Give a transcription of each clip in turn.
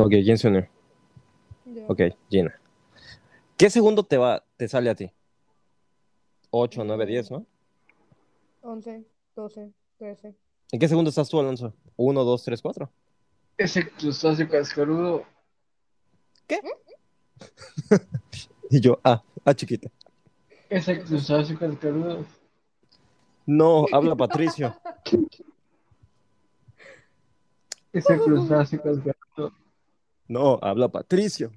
Ok, ¿quién se unió? Yo. Ok, Gina. ¿Qué segundo te va, te sale a ti? 8, 9, 10, ¿no? 11, 12, 13. ¿En qué segundo estás tú, Alonso? 1, 2, 3, 4. Ese crustáceo cascarudo. Y yo, ah, ah, chiquita. Ese crustáceo cascarudo. No, habla Patricio. Ese crustáceo cascarudo. No, habla Patricio.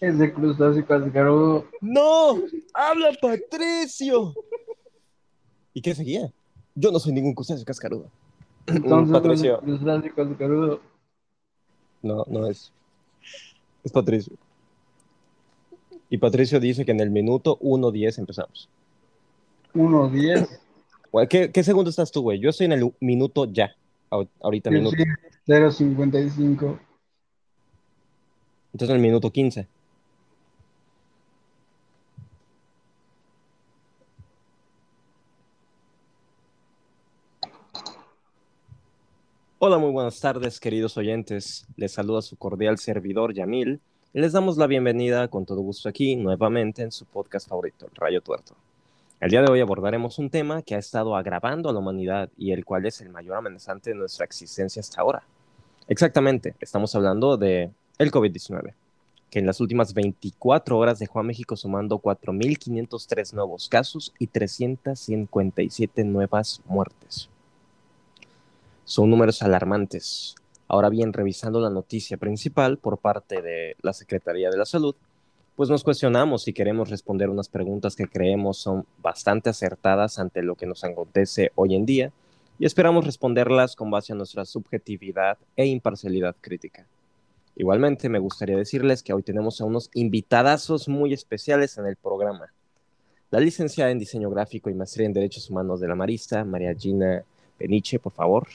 Ese crustáceo cascarudo. No, habla Patricio. ¿Y qué seguía? Yo no soy ningún crustáceo cascarudo. Entonces, Patricio. crustáceo cascarudo. No, no es. Es Patricio. Y Patricio dice que en el minuto 1.10 empezamos. 1, 10. Güey, ¿Qué, ¿Qué segundo estás tú, güey? Yo estoy en el minuto ya. Ahor- Ahorita minuto. 0, 55. Entonces en el minuto 15. Hola, muy buenas tardes, queridos oyentes. Les saluda su cordial servidor Yamil y les damos la bienvenida con todo gusto aquí nuevamente en su podcast favorito, El Rayo Tuerto. El día de hoy abordaremos un tema que ha estado agravando a la humanidad y el cual es el mayor amenazante de nuestra existencia hasta ahora. Exactamente, estamos hablando de el COVID-19, que en las últimas 24 horas dejó a México sumando 4.503 nuevos casos y 357 nuevas muertes. Son números alarmantes. Ahora bien, revisando la noticia principal por parte de la Secretaría de la Salud, pues nos cuestionamos si queremos responder unas preguntas que creemos son bastante acertadas ante lo que nos acontece hoy en día y esperamos responderlas con base a nuestra subjetividad e imparcialidad crítica. Igualmente, me gustaría decirles que hoy tenemos a unos invitadazos muy especiales en el programa. La licenciada en diseño gráfico y maestría en derechos humanos de la Marista, María Gina Peniche, por favor.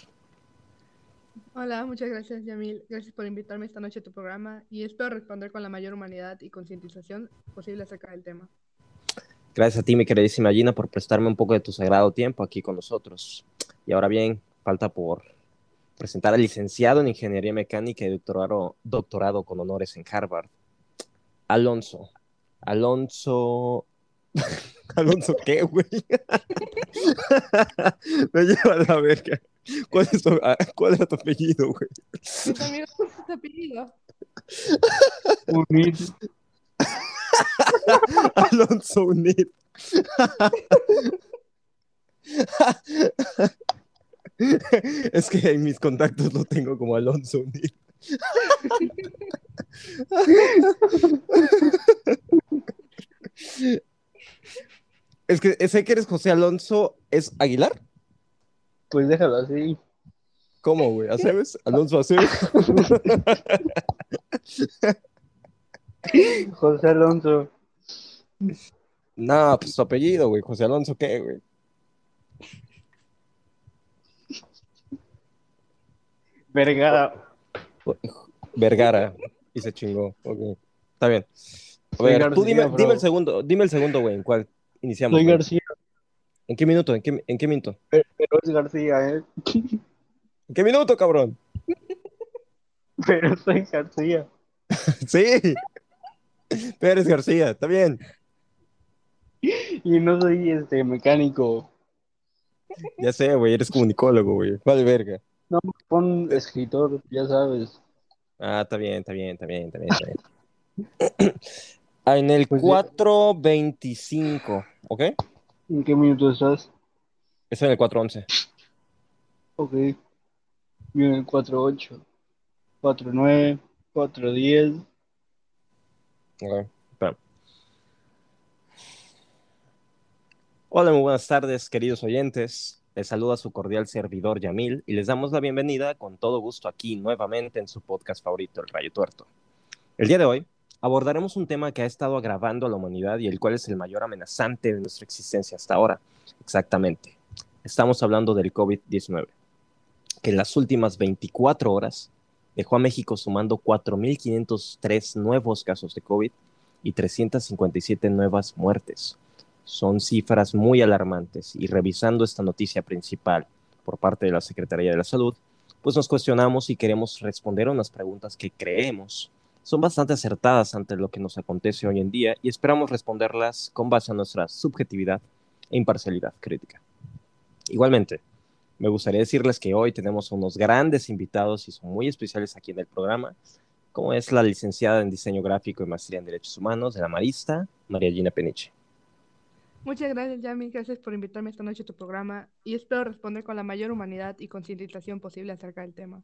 Hola, muchas gracias, Yamil. Gracias por invitarme esta noche a tu programa y espero responder con la mayor humanidad y concientización posible acerca del tema. Gracias a ti, mi queridísima Gina, por prestarme un poco de tu sagrado tiempo aquí con nosotros. Y ahora bien, falta por presentar al licenciado en Ingeniería Mecánica y doctorado, doctorado con honores en Harvard, Alonso. Alonso... ¿Alonso qué, güey? Me lleva a la verga. ¿Cuál es tu, ah, cuál era tu apellido, güey? ¿cuál es tu apellido? Unir. Alonso Unid. Es que en mis contactos lo tengo como Alonso Unid. Es que sé que eres José Alonso, ¿es Aguilar? Pues déjalo así. ¿Cómo, güey? ¿Aceves? Alonso Aceves. José Alonso. No, pues su apellido, güey. José Alonso, ¿qué, güey? Vergara. Vergara. Y se chingó. Ok. Está bien. A ver, tú dime el segundo, dime el segundo, güey, en cuál iniciamos. Soy? García. ¿En qué minuto? ¿En qué, en qué minuto? Pero pero es García, ¿eh? ¿En qué minuto, cabrón? Pero soy García. Sí. Pérez García, está bien. Y no soy este mecánico. Ya sé, güey, eres comunicólogo, güey. Vale, verga. No, pon escritor, ya sabes. Ah, está bien, está bien, está bien, está bien, está bien. Ah, en el Pues ya- 4.25, ¿ok? ¿En qué minuto estás? Eso en el 4.11. Ok. Yo en el 4.8. 4.9. 4.10. Ok, espera. Hola, muy buenas tardes, queridos oyentes. Les saluda su cordial servidor Yamil y les damos la bienvenida con todo gusto aquí nuevamente en su podcast favorito, El Rayo Tuerto. El día de hoy abordaremos un tema que ha estado agravando a la humanidad y el cual es el mayor amenazante de nuestra existencia hasta ahora. Exactamente. Estamos hablando del COVID-19, que en las últimas 24 horas dejó a México sumando 4.503 nuevos casos de COVID y 357 nuevas muertes. Son cifras muy alarmantes y revisando esta noticia principal por parte de la Secretaría de la Salud, pues nos cuestionamos y queremos responder a unas preguntas que creemos son bastante acertadas ante lo que nos acontece hoy en día y esperamos responderlas con base a nuestra subjetividad e imparcialidad crítica. Igualmente, me gustaría decirles que hoy tenemos unos grandes invitados y son muy especiales aquí en el programa, como es la licenciada en Diseño Gráfico y Maestría en Derechos Humanos de la Marista, María Gina Peniche. Muchas gracias, Yami. Gracias por invitarme esta noche a tu programa y espero responder con la mayor humanidad y concientización posible acerca del tema.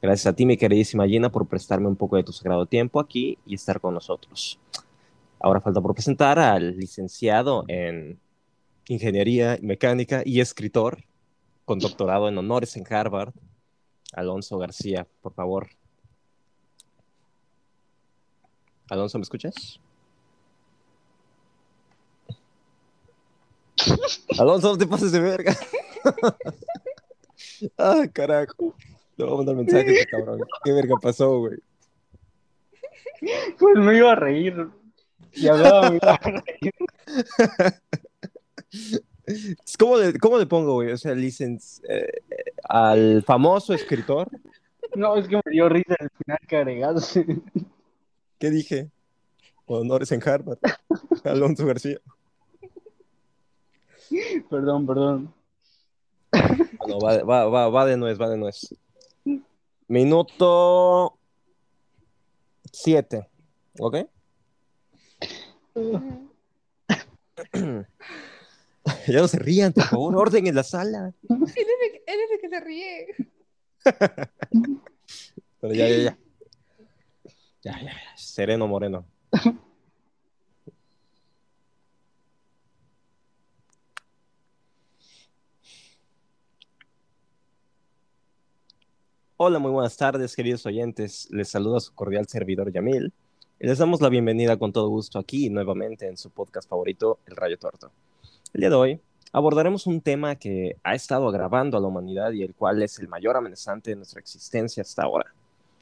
Gracias a ti, mi queridísima Gina, por prestarme un poco de tu sagrado tiempo aquí y estar con nosotros. Ahora falta por presentar al licenciado en Ingeniería Mecánica y escritor con doctorado en honores en Harvard, Alonso García, por favor. Alonso, ¿me escuchas? Alonso, no te pases de verga. ah, carajo. Le voy a mandar mensaje a este cabrón. ¿Qué verga pasó, güey? Pues me iba a reír. Y hablaba, me iba a reír. ¿Cómo le, cómo le pongo, güey? O sea, licen eh, al famoso escritor. No, es que me dio risa el final que agregaste. ¿Qué dije? Honores en Harvard. Alonso García. Perdón, perdón. Bueno, va, va, va, va de nuez, va de nuez. Minuto 7. ¿Ok? ya no se rían, por favor, orden en la sala. Él es el, él es el que se ríe. Pero ya, ya, ya. Ya, ya, ya. Sereno Moreno. Hola, muy buenas tardes, queridos oyentes. Les saluda su cordial servidor Yamil y les damos la bienvenida con todo gusto aquí nuevamente en su podcast favorito, El Rayo Tuerto. El día de hoy abordaremos un tema que ha estado agravando a la humanidad y el cual es el mayor amenazante de nuestra existencia hasta ahora.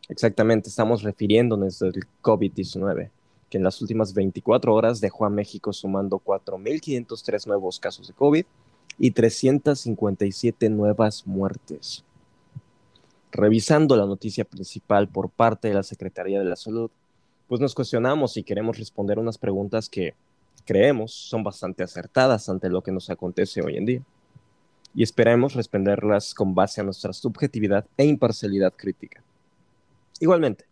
Exactamente, estamos refiriéndonos al COVID-19, que en las últimas 24 horas dejó a México sumando 4.503 nuevos casos de COVID y 357 nuevas muertes. Revisando la noticia principal por parte de la Secretaría de la Salud, pues nos cuestionamos y queremos responder unas preguntas que creemos son bastante acertadas ante lo que nos acontece hoy en día. Y esperemos responderlas con base a nuestra subjetividad e imparcialidad crítica. Igualmente,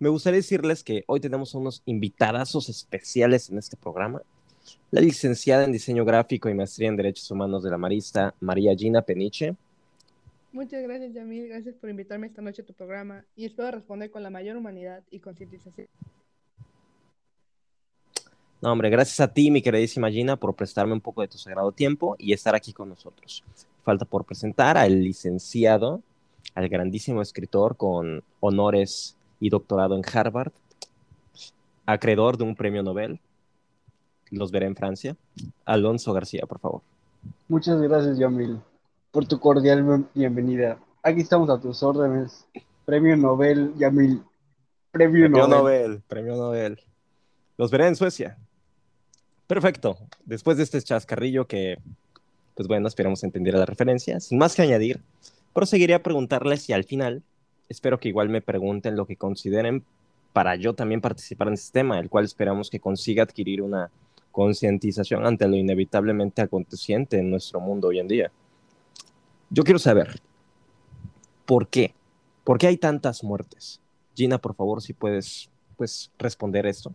me gustaría decirles que hoy tenemos unos invitadazos especiales en este programa. La licenciada en Diseño Gráfico y Maestría en Derechos Humanos de la Marista, María Gina Peniche, Muchas gracias, Yamil. Gracias por invitarme esta noche a tu programa y espero responder con la mayor humanidad y concientización. No, hombre, gracias a ti, mi queridísima Gina, por prestarme un poco de tu sagrado tiempo y estar aquí con nosotros. Falta por presentar al licenciado, al grandísimo escritor con honores y doctorado en Harvard, acreedor de un premio Nobel. Los veré en Francia. Alonso García, por favor. Muchas gracias, Yamil, por tu cordial bienvenida. Aquí estamos a tus órdenes. Premio Nobel, Yamil. Premio, Premio Nobel. Nobel, premio Nobel. Los veré en Suecia. Perfecto. Después de este chascarrillo que, pues bueno, esperamos entender la referencia, sin más que añadir, proseguiré a preguntarles y al final espero que igual me pregunten lo que consideren para yo también participar en este tema, el cual esperamos que consiga adquirir una concientización ante lo inevitablemente aconteciente en nuestro mundo hoy en día. Yo quiero saber, ¿por qué? ¿Por qué hay tantas muertes? Gina, por favor, si puedes pues, responder esto.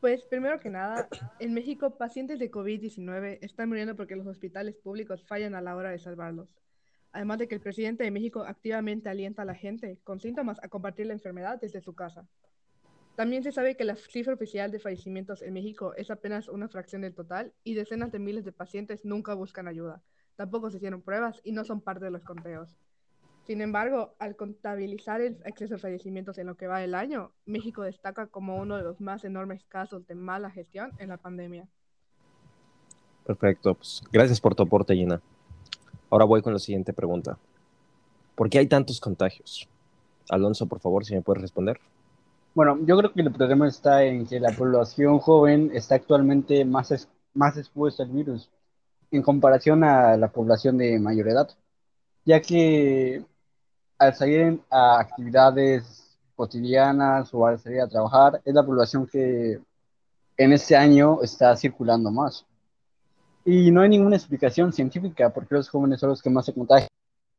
Pues primero que nada, en México pacientes de COVID-19 están muriendo porque los hospitales públicos fallan a la hora de salvarlos. Además de que el presidente de México activamente alienta a la gente con síntomas a compartir la enfermedad desde su casa. También se sabe que la cifra oficial de fallecimientos en México es apenas una fracción del total y decenas de miles de pacientes nunca buscan ayuda. Tampoco se hicieron pruebas y no son parte de los conteos. Sin embargo, al contabilizar el exceso de fallecimientos en lo que va del año, México destaca como uno de los más enormes casos de mala gestión en la pandemia. Perfecto, pues gracias por tu aporte, Gina. Ahora voy con la siguiente pregunta. ¿Por qué hay tantos contagios? Alonso, por favor, si me puedes responder. Bueno, yo creo que el problema está en que la población joven está actualmente más, es- más expuesta al virus en comparación a la población de mayor edad. ya que al salir a actividades cotidianas o al salir a trabajar, es la población que en este año está circulando más. Y no hay ninguna explicación científica por qué los jóvenes son los que más se contagian.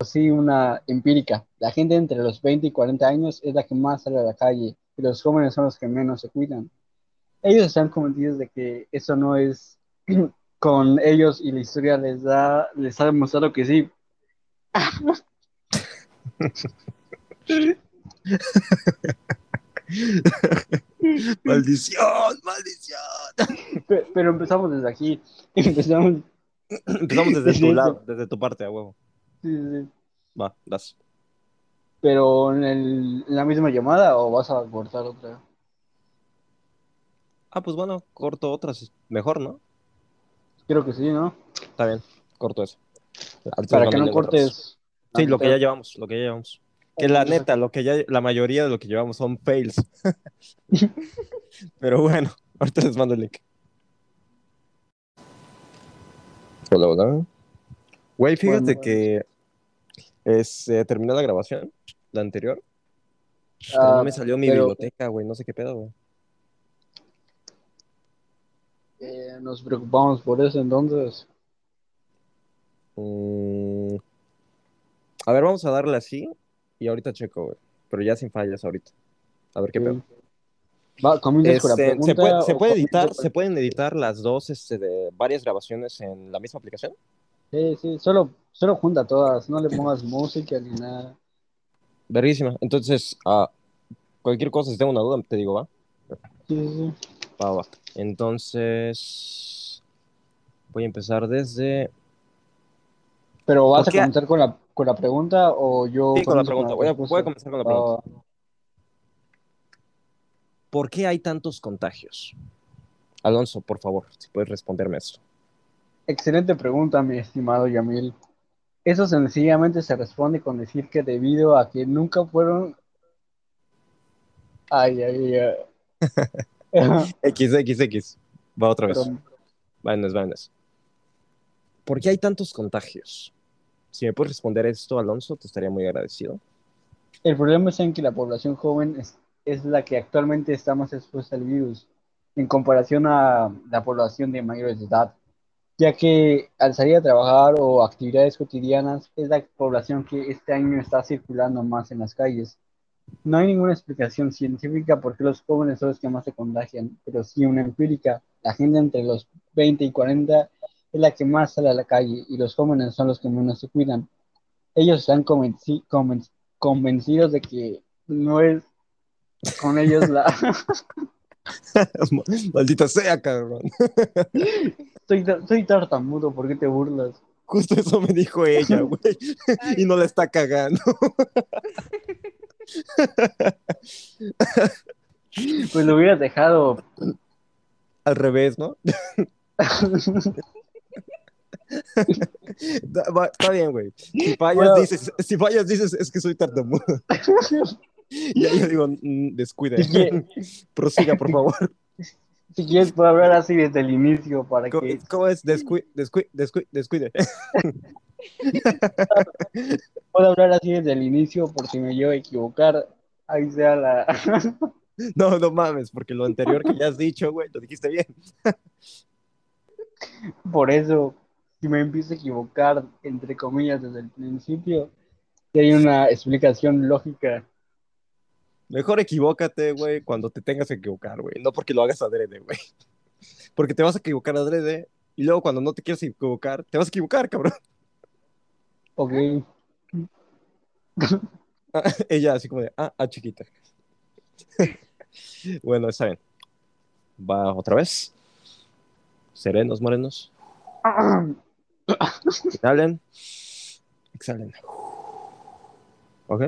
Sí, una empírica. La gente entre los 20 y 40 años es la que más sale a la calle y los jóvenes son los que menos se cuidan. Ellos están convencidos de que eso no es con ellos y la historia les da les ha demostrado que sí. maldición, maldición. Pe- Pero empezamos desde aquí. Empezamos. Empezamos desde tu lado, desde tu parte, a huevo. sí, sí, sí. Va, das. Pero en, el- en la misma llamada o vas a cortar otra. Ah, pues bueno, corto otras. Mejor, ¿no? Creo que sí, ¿no? Está bien, corto eso. Para que no cortes. Sí, lo que ya llevamos, lo que ya llevamos. Que la neta, lo que ya, la mayoría de lo que llevamos son fails. Pero bueno, ahorita les mando el link. Hola, hola. Güey, fíjate Bueno, que es, eh, terminó la grabación, la anterior. Ah, no me salió mi pero- biblioteca, güey, no sé qué pedo, güey. Eh, nos preocupamos por eso entonces. Mm, A ver, vamos a darle así y ahorita checo, güey. Pero ya sin fallas ahorita. A ver qué pedo. Va, comienzas con la Este, pregunta. ¿se, puede, se puede editar, con- ¿Se pueden editar las dos este, de varias grabaciones en la misma aplicación? Sí, sí, solo, solo junta todas, no le pongas música ni nada. Verguísima. Entonces, ah, cualquier cosa, si tengo una duda, te digo, va. Sí, sí, sí. Va, va. Entonces, voy a empezar desde. Pero vas ¿Por a comenzar con la, con la pregunta o yo Sí, con la pregunta. Voy a, respuesta? voy a comenzar con la pregunta. va. ¿Por qué hay tantos contagios? Alonso, por favor, si puedes responderme esto. Excelente pregunta, mi estimado Yamil. Eso sencillamente se responde con decir que debido a que nunca fueron... Ay, ay, ay. XXX. Va otra vez. Pero, váyanos. ¿Por qué hay tantos contagios? Si me puedes responder esto, Alonso, te estaría muy agradecido. El problema es en que la población joven es, es la que actualmente está más expuesta al virus en comparación a la población de mayores de edad, ya que al salir a trabajar o actividades cotidianas es la población que este año está circulando más en las calles. No hay ninguna explicación científica por qué los jóvenes son los que más se contagian, pero sí una empírica. La gente entre los 20 y 40 es la que más sale a la calle y los jóvenes son los que menos se cuidan. Ellos están convenci- conven- convencidos de que no es con ellos la... Maldita sea, cabrón. soy, soy tartamudo, ¿por qué te burlas? Justo eso me dijo ella, güey. Y no la está cagando. Pues lo hubieras dejado. Al revés, ¿no? Está bien, güey. Si fallas, Bueno. dices, si fallas, dices, es que soy tartamudo. Y ahí yo digo, "Mm, quie- Prosiga, por favor. Si quieres, puedo hablar así desde el inicio para ¿Cómo, que cómo es? Descuide, descuide, descuide, descuide. puedo hablar así desde el inicio por si me llevo a equivocar. Ahí sea la. No, no mames, porque lo anterior que ya has dicho, güey, lo dijiste bien. Por eso, si me empiezo a equivocar, entre comillas, desde el principio, si hay una explicación lógica. Mejor equivócate, güey, cuando te tengas que equivocar, güey. No porque lo hagas adrede, güey. Porque te vas a equivocar adrede y luego cuando no te quieres equivocar, te vas a equivocar, cabrón. Ok. Ella así como de, ah, ah, chiquita. bueno, está bien. Va otra vez. Serenos, morenos. Inhalen. Exhalen. ¿Ok?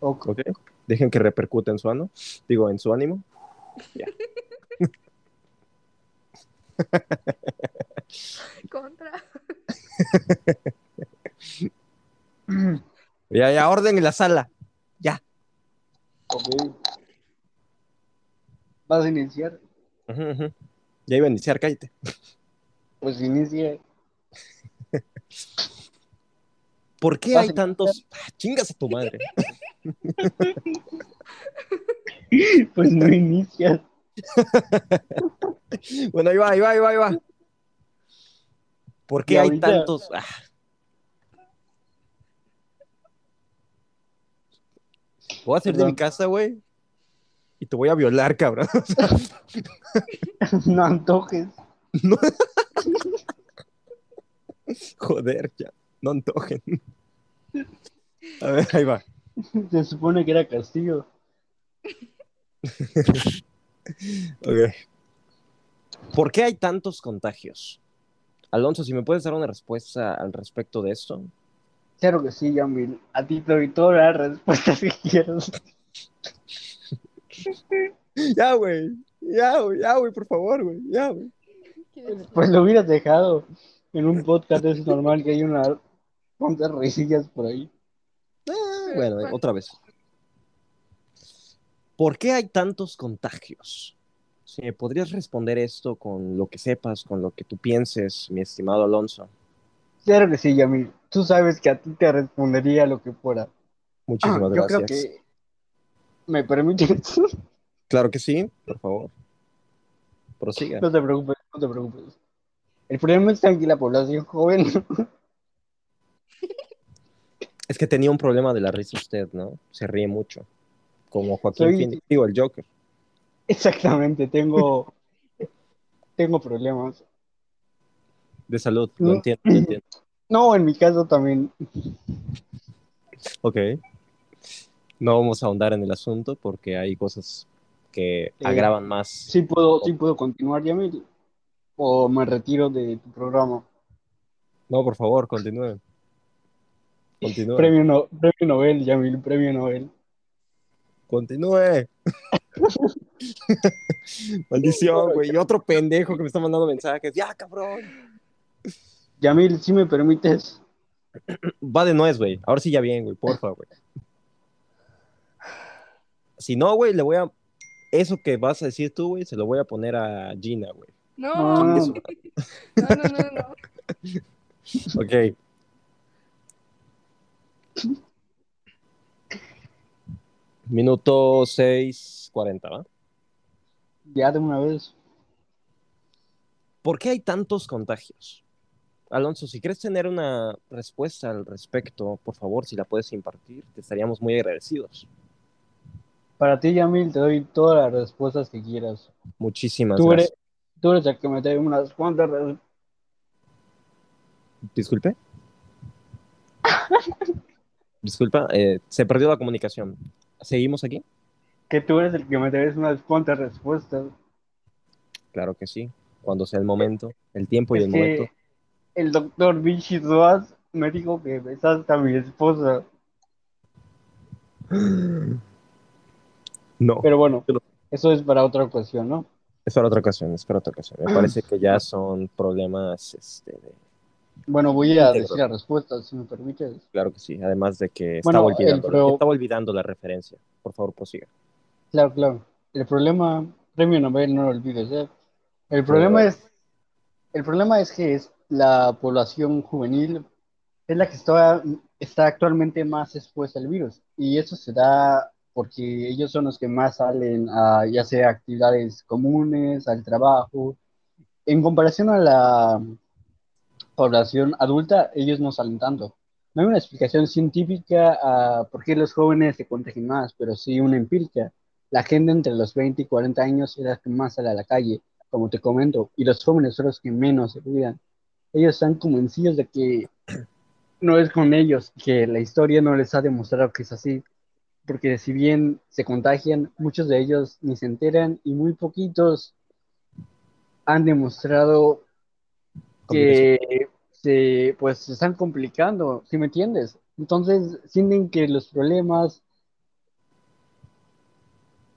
Ok. ¿Ok? Dejen que repercute en su ano. Digo, en su ánimo. Contra. Ya, ya, orden en la sala. Ya. Ok. ¿Vas a iniciar? Ya iba a iniciar, cállate. Pues inicia. ¿Por qué hay tantos... Ah, chingas a tu madre. Pues no inicias. bueno, ahí va, ahí va, ahí va, ahí va. ¿Por qué hay ahorita- tantos... Ah. Voy a hacer de mi casa, güey. Y te voy a violar, cabrón. No antojes. Joder, ya. No antojen. A ver, ahí va. Se supone que era castigo. Ok. ¿Por qué hay tantos contagios? Alonso, si me puedes dar una respuesta al respecto de esto. Claro que sí, Yamil. A ti te doy todas las respuestas que quieras. Ya, güey. Ya, güey, ya, güey, por favor, güey. Ya, güey. Pues lo hubieras dejado. En un podcast es normal que hay una cuantas risillas por ahí. Bueno, otra vez. ¿Por qué hay tantos contagios? Si me podrías responder esto con lo que sepas, con lo que tú pienses, mi estimado Alonso. Claro que sí, Yamil. Tú sabes que a ti te respondería lo que fuera. Muchísimas Ah, Yo creo gracias. que me permites. Claro que sí, por favor. Prosiga. No te preocupes, no te preocupes. El problema está en que la población joven Es que tenía un problema de la risa usted, ¿no? Se ríe mucho. Como Joaquín Soy- Phoenix, digo, el Joker. Exactamente, tengo, tengo problemas. De salud, lo No. entiendo, lo entiendo. No, en mi caso también. Ok. No vamos a ahondar en el asunto porque hay cosas que agravan más. Sí puedo, sí puedo continuar, Yamil. O me retiro de tu programa. No, por favor, continúe. Continúe. Premio, no- premio Nobel, Yamil, premio Nobel. Continúe. Maldición, güey. Y otro pendejo que me está mandando mensajes. Ya, cabrón. Yamil, si me permites. Va de nuez, güey. Ahora sí ya bien, güey. Porfa, güey. Si no, güey, le voy a... Eso que vas a decir tú, güey, se lo voy a poner a Gina, güey. No, Ah. no, no, no, no. Ok. Minuto 6.40, ¿va? Ya de una vez. ¿Por qué hay tantos contagios? Alonso, si quieres tener una respuesta al respecto, por favor, si la puedes impartir, te estaríamos muy agradecidos. Para ti, Yamil, te doy todas las respuestas que quieras. Muchísimas Tú gracias. eres, tú eres el que me trae unas cuantas Disculpe. Disculpa, eh, se perdió la comunicación. ¿Seguimos aquí? que tú eres el que me traes unas cuantas respuestas. Claro que sí. Cuando sea el momento, el tiempo y Es el que momento. el doctor Vichy Duaz me dijo que besaste a mi esposa. No, Pero bueno, eso es para otra ocasión, ¿no? es para otra ocasión, es para otra ocasión. Me parece que ya son problemas, este, de- Bueno, voy a decir las respuestas, si me permites. claro que sí. Además de que estaba, Bueno, olvidando, el pro- estaba olvidando la referencia. Por favor, prosiga. Claro, claro. El problema, premio Nobel, no lo olvides, ¿eh? El problema es, el problema es que es la población juvenil es la que está, está actualmente más expuesta al virus. Y eso se da porque ellos son los que más salen a ya sea actividades comunes, al trabajo. En comparación a la población adulta, ellos no salen tanto. No hay una explicación científica a por qué los jóvenes se contagian más, pero sí una empírica. La gente entre los 20 y 40 años es la que más sale a la calle, como te comento, y los jóvenes son los que menos se cuidan. Ellos están convencidos de que no es con ellos, que la historia no les ha demostrado que es así, porque si bien se contagian, muchos de ellos ni se enteran y muy poquitos han demostrado que se, pues, se están complicando, ¿sí me entiendes? Entonces sienten que los problemas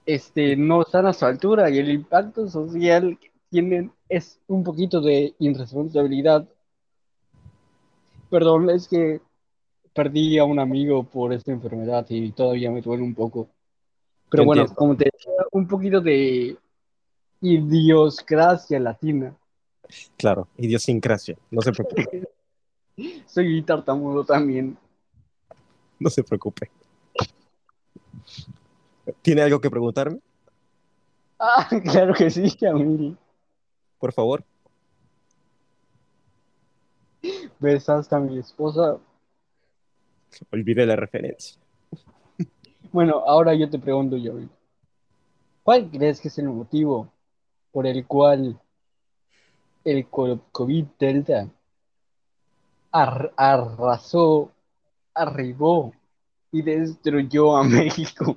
este, no están a su altura y el impacto social que tienen es un poquito de irresponsabilidad. Perdón, es que perdí a un amigo por esta enfermedad y todavía me duele un poco. Pero bueno, como te decía, un poquito de idiosincrasia latina. Claro, idiosincrasia. No se preocupe. Soy tartamudo también. no se preocupe. ¿Tiene algo que preguntarme? Ah, claro que sí, Yamil. Por favor. ¿Besaste a mi esposa? Olvide la referencia. Bueno, ahora yo te pregunto, Yamil. ¿Cuál crees que es el motivo por el cual el co- COVID Delta ar- arrasó, arribó y destruyó a México?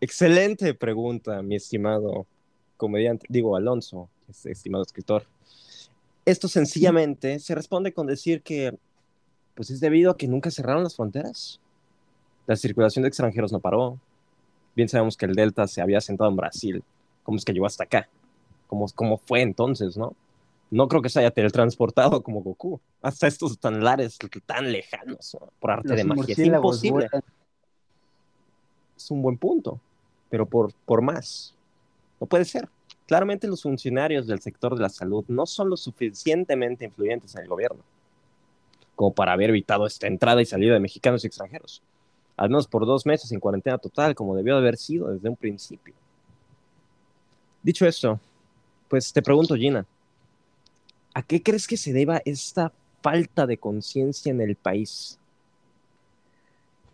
Excelente pregunta, mi estimado comediante, digo Alonso, estimado escritor. Esto sencillamente se responde con decir que pues es debido a que nunca cerraron las fronteras. La circulación de extranjeros no paró. Bien sabemos que el Delta se había asentado en Brasil. ¿Cómo es que llegó hasta acá? ¿Cómo, cómo fue entonces, no? No creo que se haya teletransportado como Goku. Hasta estos tan lares, tan lejanos, ¿no? por arte de Los magia. Es imposible. vuelan. Es un buen punto, pero por, por más. No puede ser. Claramente los funcionarios del sector de la salud no son lo suficientemente influyentes en el gobierno como para haber evitado esta entrada y salida de mexicanos y extranjeros. Al menos por dos meses en cuarentena total, como debió de haber sido desde un principio. Dicho esto, pues te pregunto, Gina, ¿a qué crees que se deba esta falta de conciencia en el país?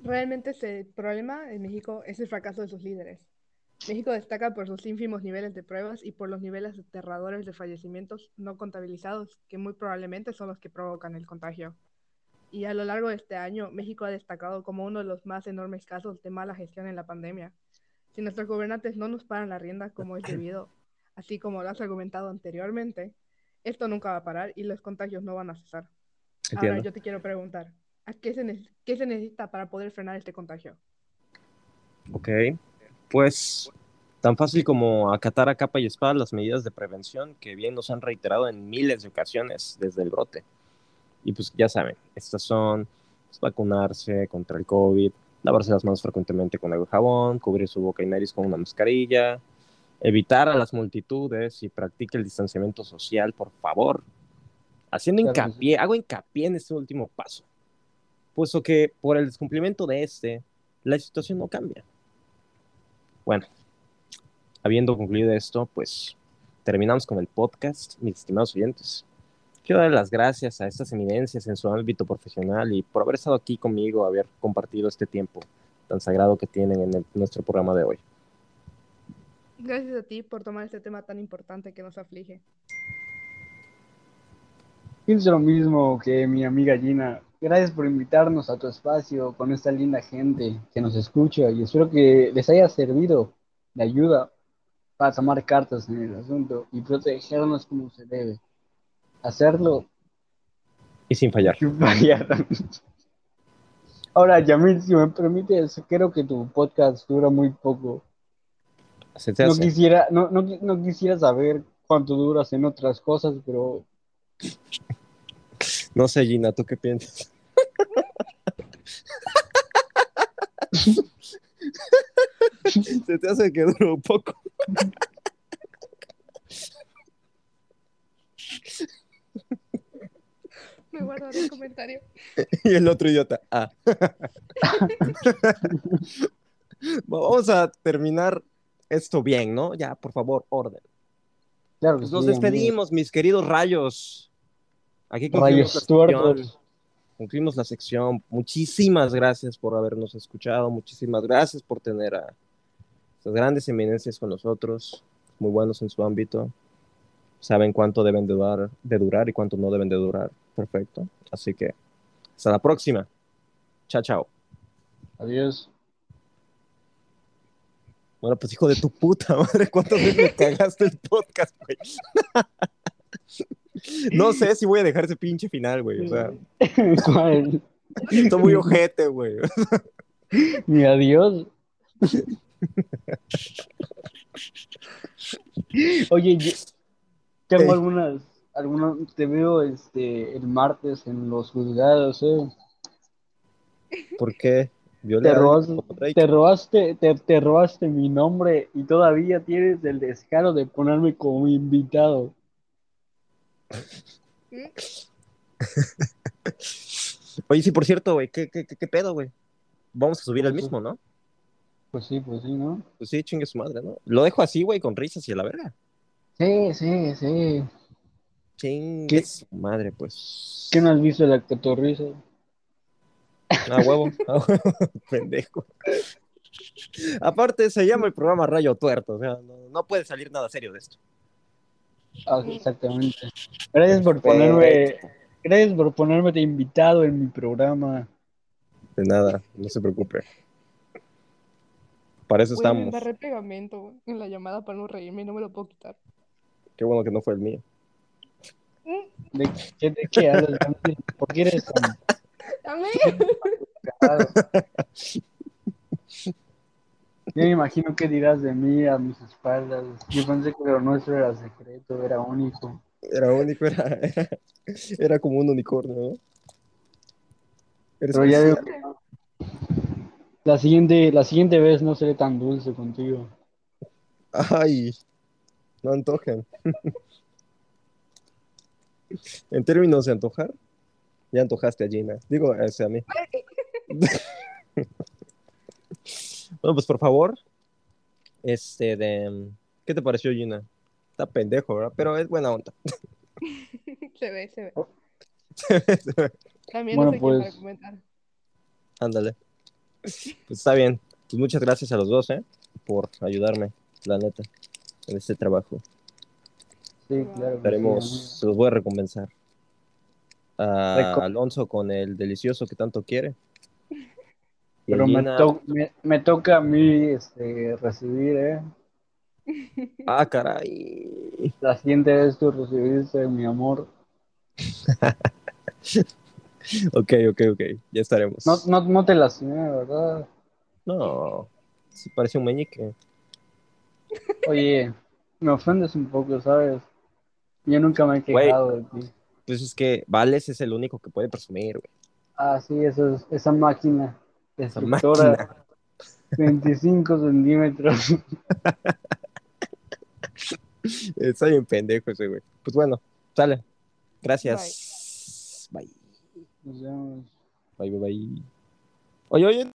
Realmente ese problema en México es el fracaso de sus líderes. México destaca por sus ínfimos niveles de pruebas y por los niveles aterradores de fallecimientos no contabilizados, que muy probablemente son los que provocan el contagio. Y a lo largo de este año, México ha destacado como uno de los más enormes casos de mala gestión en la pandemia. Si nuestros gobernantes no nos paran la rienda como es debido, así como lo has argumentado anteriormente, esto nunca va a parar y los contagios no van a cesar. Ahora Entiendo. yo te quiero preguntar, ¿a qué se, qué se necesita para poder frenar este contagio? Ok, pues tan fácil como acatar a capa y espada las medidas de prevención que bien nos han reiterado en miles de ocasiones desde el brote. Y pues ya saben, estas son pues, vacunarse contra el COVID, lavarse las manos frecuentemente con agua y jabón, cubrir su boca y nariz con una mascarilla, evitar a las multitudes y practique el distanciamiento social, por favor. Haciendo hincapié, hago hincapié en este último paso, puesto que por el descumplimiento de este, la situación no cambia. Bueno, habiendo concluido esto, pues terminamos con el podcast, mis estimados oyentes. Quiero dar las gracias a estas eminencias en su ámbito profesional y por haber estado aquí conmigo, haber compartido este tiempo tan sagrado que tienen en el- nuestro programa de hoy. Gracias a ti por tomar este tema tan importante que nos aflige. Pienso lo mismo que mi amiga Gina. Gracias por invitarnos a tu espacio con esta linda gente que nos escucha y espero que les haya servido de ayuda para tomar cartas en el asunto y protegernos como se debe. Hacerlo Y sin fallar. y fallar. Ahora, Yamil, si me permites, creo que tu podcast dura muy poco. Se te No quisiera, no, no, no quisiera saber cuánto duras en otras cosas, pero No sé, Gina, ¿tú qué piensas? Se te hace que dure un poco. Me guardaré el comentario. Y el otro idiota. Ah. Vamos a terminar esto bien, ¿no? Ya, por favor, orden. claro Pues nos amigo. despedimos, mis queridos rayos. Aquí concluimos Rayos la, sección, concluimos la sección. Muchísimas gracias por habernos escuchado. Muchísimas gracias por tener a estas grandes eminencias con nosotros, muy buenos en su ámbito. Saben cuánto deben de durar, de durar y cuánto no deben de durar. Perfecto. Así que hasta la próxima. Chao, chao. Adiós. Bueno, pues hijo de tu puta madre, ¿cuántas veces me cagaste el podcast, güey? No sé si voy a dejar ese pinche final, güey. O sea, ¿Cuál? estoy muy ojete, güey. Mi adiós. Oye, yo tengo Eh. algunas, algunas, te veo este el martes en los juzgados, eh. ¿Por qué? Te Drake. te robaste, te, te robaste mi nombre y todavía tienes el descaro de ponerme como invitado. Oye, sí, por cierto, güey, ¿qué, qué, qué, qué pedo, güey? Vamos a subir el Pues, mismo, ¿no? Pues sí, pues sí, ¿no? Pues sí, chingue su madre, ¿no? Lo dejo así, güey, con risas y a la verga. Sí, sí, sí. Chingue ¿Qué? su madre, pues. ¿Qué no has visto la Ah, huevo, a huevo, pendejo. Aparte, se llama el programa Rayo Tuerto, o sea, no, no puede salir nada serio de esto. Ah, exactamente. Gracias por ponerme, gracias por ponerme de invitado en mi programa. De nada, no se preocupe. Para eso estamos. embarré pegamento en la llamada para no reírme y no me lo puedo quitar. Qué bueno que no fue el mío. ¿De qué, de qué hablas? ¿Por qué eres tan A mí. cagado? Yo me imagino qué dirás de mí a mis espaldas. Yo pensé que lo nuestro era secreto, era único. Era único, era, era, era como un unicornio, ¿no? Eres Pero ya especial. que no. La siguiente, la siguiente vez no seré tan dulce contigo. Ay, no antojan. en términos de antojar, ya antojaste a Gina. Digo, ese a mí. bueno, pues por favor, este de... ¿Qué te pareció Gina? Está pendejo, ¿verdad? Pero es buena onda. se ve, se ve. También Bueno, no sé quién para pues. comentar. Ándale. Pues está bien. Pues muchas gracias a los dos, ¿eh? Por ayudarme, la neta, en este trabajo. Sí, claro. sí, Estaremos, se los voy a recompensar. A Alonso con el delicioso que tanto quiere. Y Pero me, Gina- to- me, me toca a mí este, recibir, ¿eh? Ah, caray. La siguiente vez tú recibiste mi amor. Ok, ok, ok. Ya estaremos. No, no, no te lastimé, ¿verdad? No, sí parece un meñique. Oye, me ofendes un poco, ¿sabes? Yo nunca me he quejado de ti. Pues es que Vales es el único que puede presumir, güey. Ah, sí, eso es, esa máquina Esa máquina. 25 centímetros. Está bien pendejo ese, güey. Pues bueno, sale. Gracias. Bye. Nos vemos. Bye, bye, bye. Oye, oye.